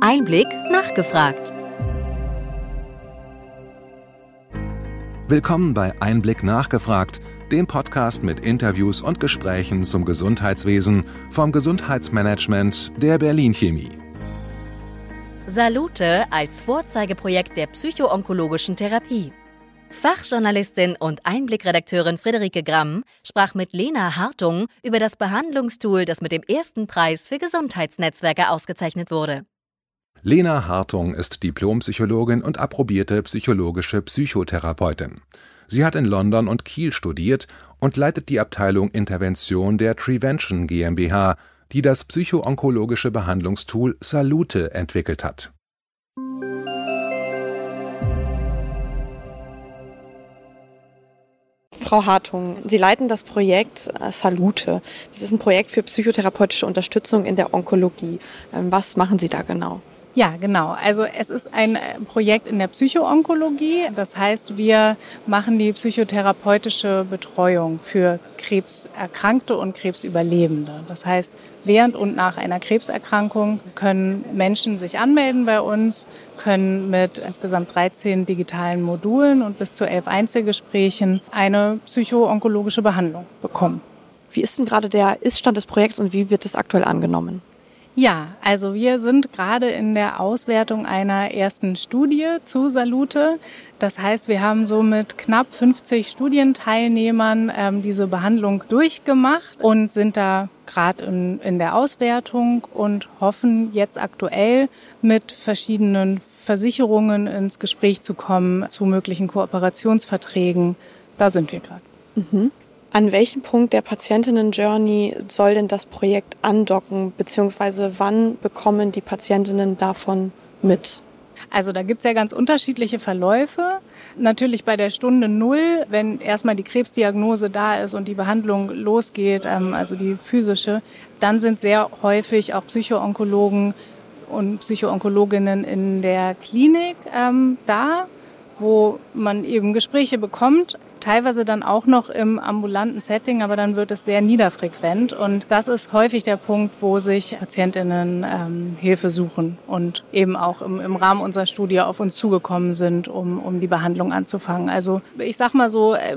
Einblick nachgefragt. Willkommen bei Einblick nachgefragt, dem Podcast mit Interviews und Gesprächen zum Gesundheitswesen vom Gesundheitsmanagement der Berlin Chemie. Salute als Vorzeigeprojekt der psychoonkologischen Therapie. Fachjournalistin und Einblickredakteurin Friederike Gramm sprach mit Lena Hartung über das Behandlungstool, das mit dem ersten Preis für Gesundheitsnetzwerke ausgezeichnet wurde. Lena Hartung ist Diplompsychologin und approbierte psychologische Psychotherapeutin. Sie hat in London und Kiel studiert und leitet die Abteilung Intervention der Trevention GmbH, die das psychoonkologische Behandlungstool Salute entwickelt hat. Frau Hartung, Sie leiten das Projekt äh, Salute. Das ist ein Projekt für psychotherapeutische Unterstützung in der Onkologie. Ähm, was machen Sie da genau? Ja, genau. Also es ist ein äh, Projekt in der Psychoonkologie. Das heißt, wir machen die psychotherapeutische Betreuung für Krebserkrankte und Krebsüberlebende. Das heißt, während und nach einer Krebserkrankung können Menschen sich anmelden bei uns, können mit insgesamt 13 digitalen Modulen und bis zu elf Einzelgesprächen eine psychoonkologische Behandlung bekommen. Wie ist denn gerade der Iststand des Projekts und wie wird es aktuell angenommen? Ja, also wir sind gerade in der Auswertung einer ersten Studie zu Salute. Das heißt, wir haben so mit knapp 50 Studienteilnehmern ähm, diese Behandlung durchgemacht und sind da gerade in, in der Auswertung und hoffen jetzt aktuell mit verschiedenen Versicherungen ins Gespräch zu kommen zu möglichen Kooperationsverträgen. Da sind wir gerade. Mhm. An welchem Punkt der Patientinnen-Journey soll denn das Projekt andocken, beziehungsweise wann bekommen die Patientinnen davon mit? Also da gibt's ja ganz unterschiedliche Verläufe. Natürlich bei der Stunde Null, wenn erstmal die Krebsdiagnose da ist und die Behandlung losgeht, ähm, also die physische, dann sind sehr häufig auch Psychoonkologen und Psychoonkologinnen in der Klinik ähm, da wo man eben Gespräche bekommt, teilweise dann auch noch im ambulanten Setting, aber dann wird es sehr niederfrequent. Und das ist häufig der Punkt, wo sich Patientinnen ähm, Hilfe suchen und eben auch im, im, Rahmen unserer Studie auf uns zugekommen sind, um, um die Behandlung anzufangen. Also ich sag mal so, äh,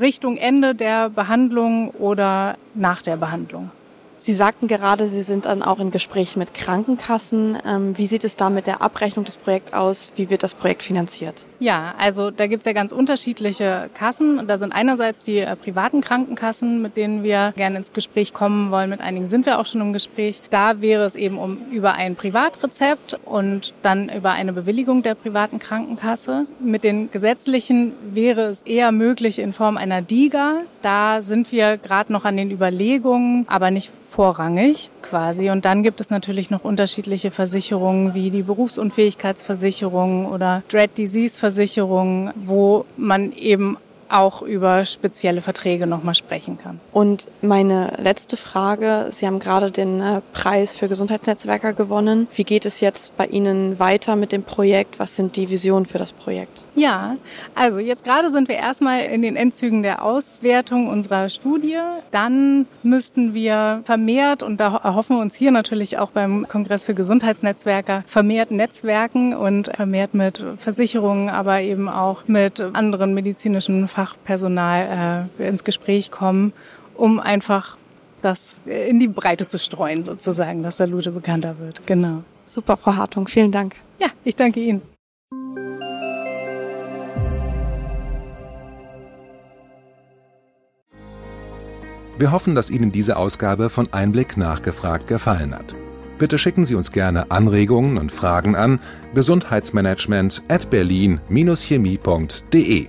Richtung Ende der Behandlung oder nach der Behandlung. Sie sagten gerade, Sie sind dann auch in Gesprächen mit Krankenkassen. Ähm, wie sieht es da mit der Abrechnung des Projekts aus? Wie wird das Projekt finanziert? Ja, also da gibt es ja ganz unterschiedliche Kassen. Da sind einerseits die äh, privaten Krankenkassen, mit denen wir gerne ins Gespräch kommen wollen. Mit einigen sind wir auch schon im Gespräch. Da wäre es eben um über ein Privatrezept und dann über eine Bewilligung der privaten Krankenkasse. Mit den gesetzlichen wäre es eher möglich in Form einer DIGA. Da sind wir gerade noch an den Überlegungen, aber nicht vorrangig quasi. Und dann gibt es natürlich noch unterschiedliche Versicherungen wie die Berufsunfähigkeitsversicherung oder Dread Disease Versicherung, wo man eben auch über spezielle Verträge nochmal sprechen kann. Und meine letzte Frage, Sie haben gerade den äh, Preis für Gesundheitsnetzwerker gewonnen. Wie geht es jetzt bei Ihnen weiter mit dem Projekt? Was sind die Visionen für das Projekt? Ja, also jetzt gerade sind wir erstmal in den Endzügen der Auswertung unserer Studie. Dann müssten wir vermehrt, und da erhoffen wir uns hier natürlich auch beim Kongress für Gesundheitsnetzwerker, vermehrt Netzwerken und vermehrt mit Versicherungen, aber eben auch mit anderen medizinischen Fachpersonal äh, ins Gespräch kommen, um einfach das in die Breite zu streuen, sozusagen, dass der Lute bekannter wird. Genau. Super, Frau Hartung. Vielen Dank. Ja, ich danke Ihnen. Wir hoffen, dass Ihnen diese Ausgabe von Einblick nachgefragt gefallen hat. Bitte schicken Sie uns gerne Anregungen und Fragen an gesundheitsmanagement at berlin-chemie.de.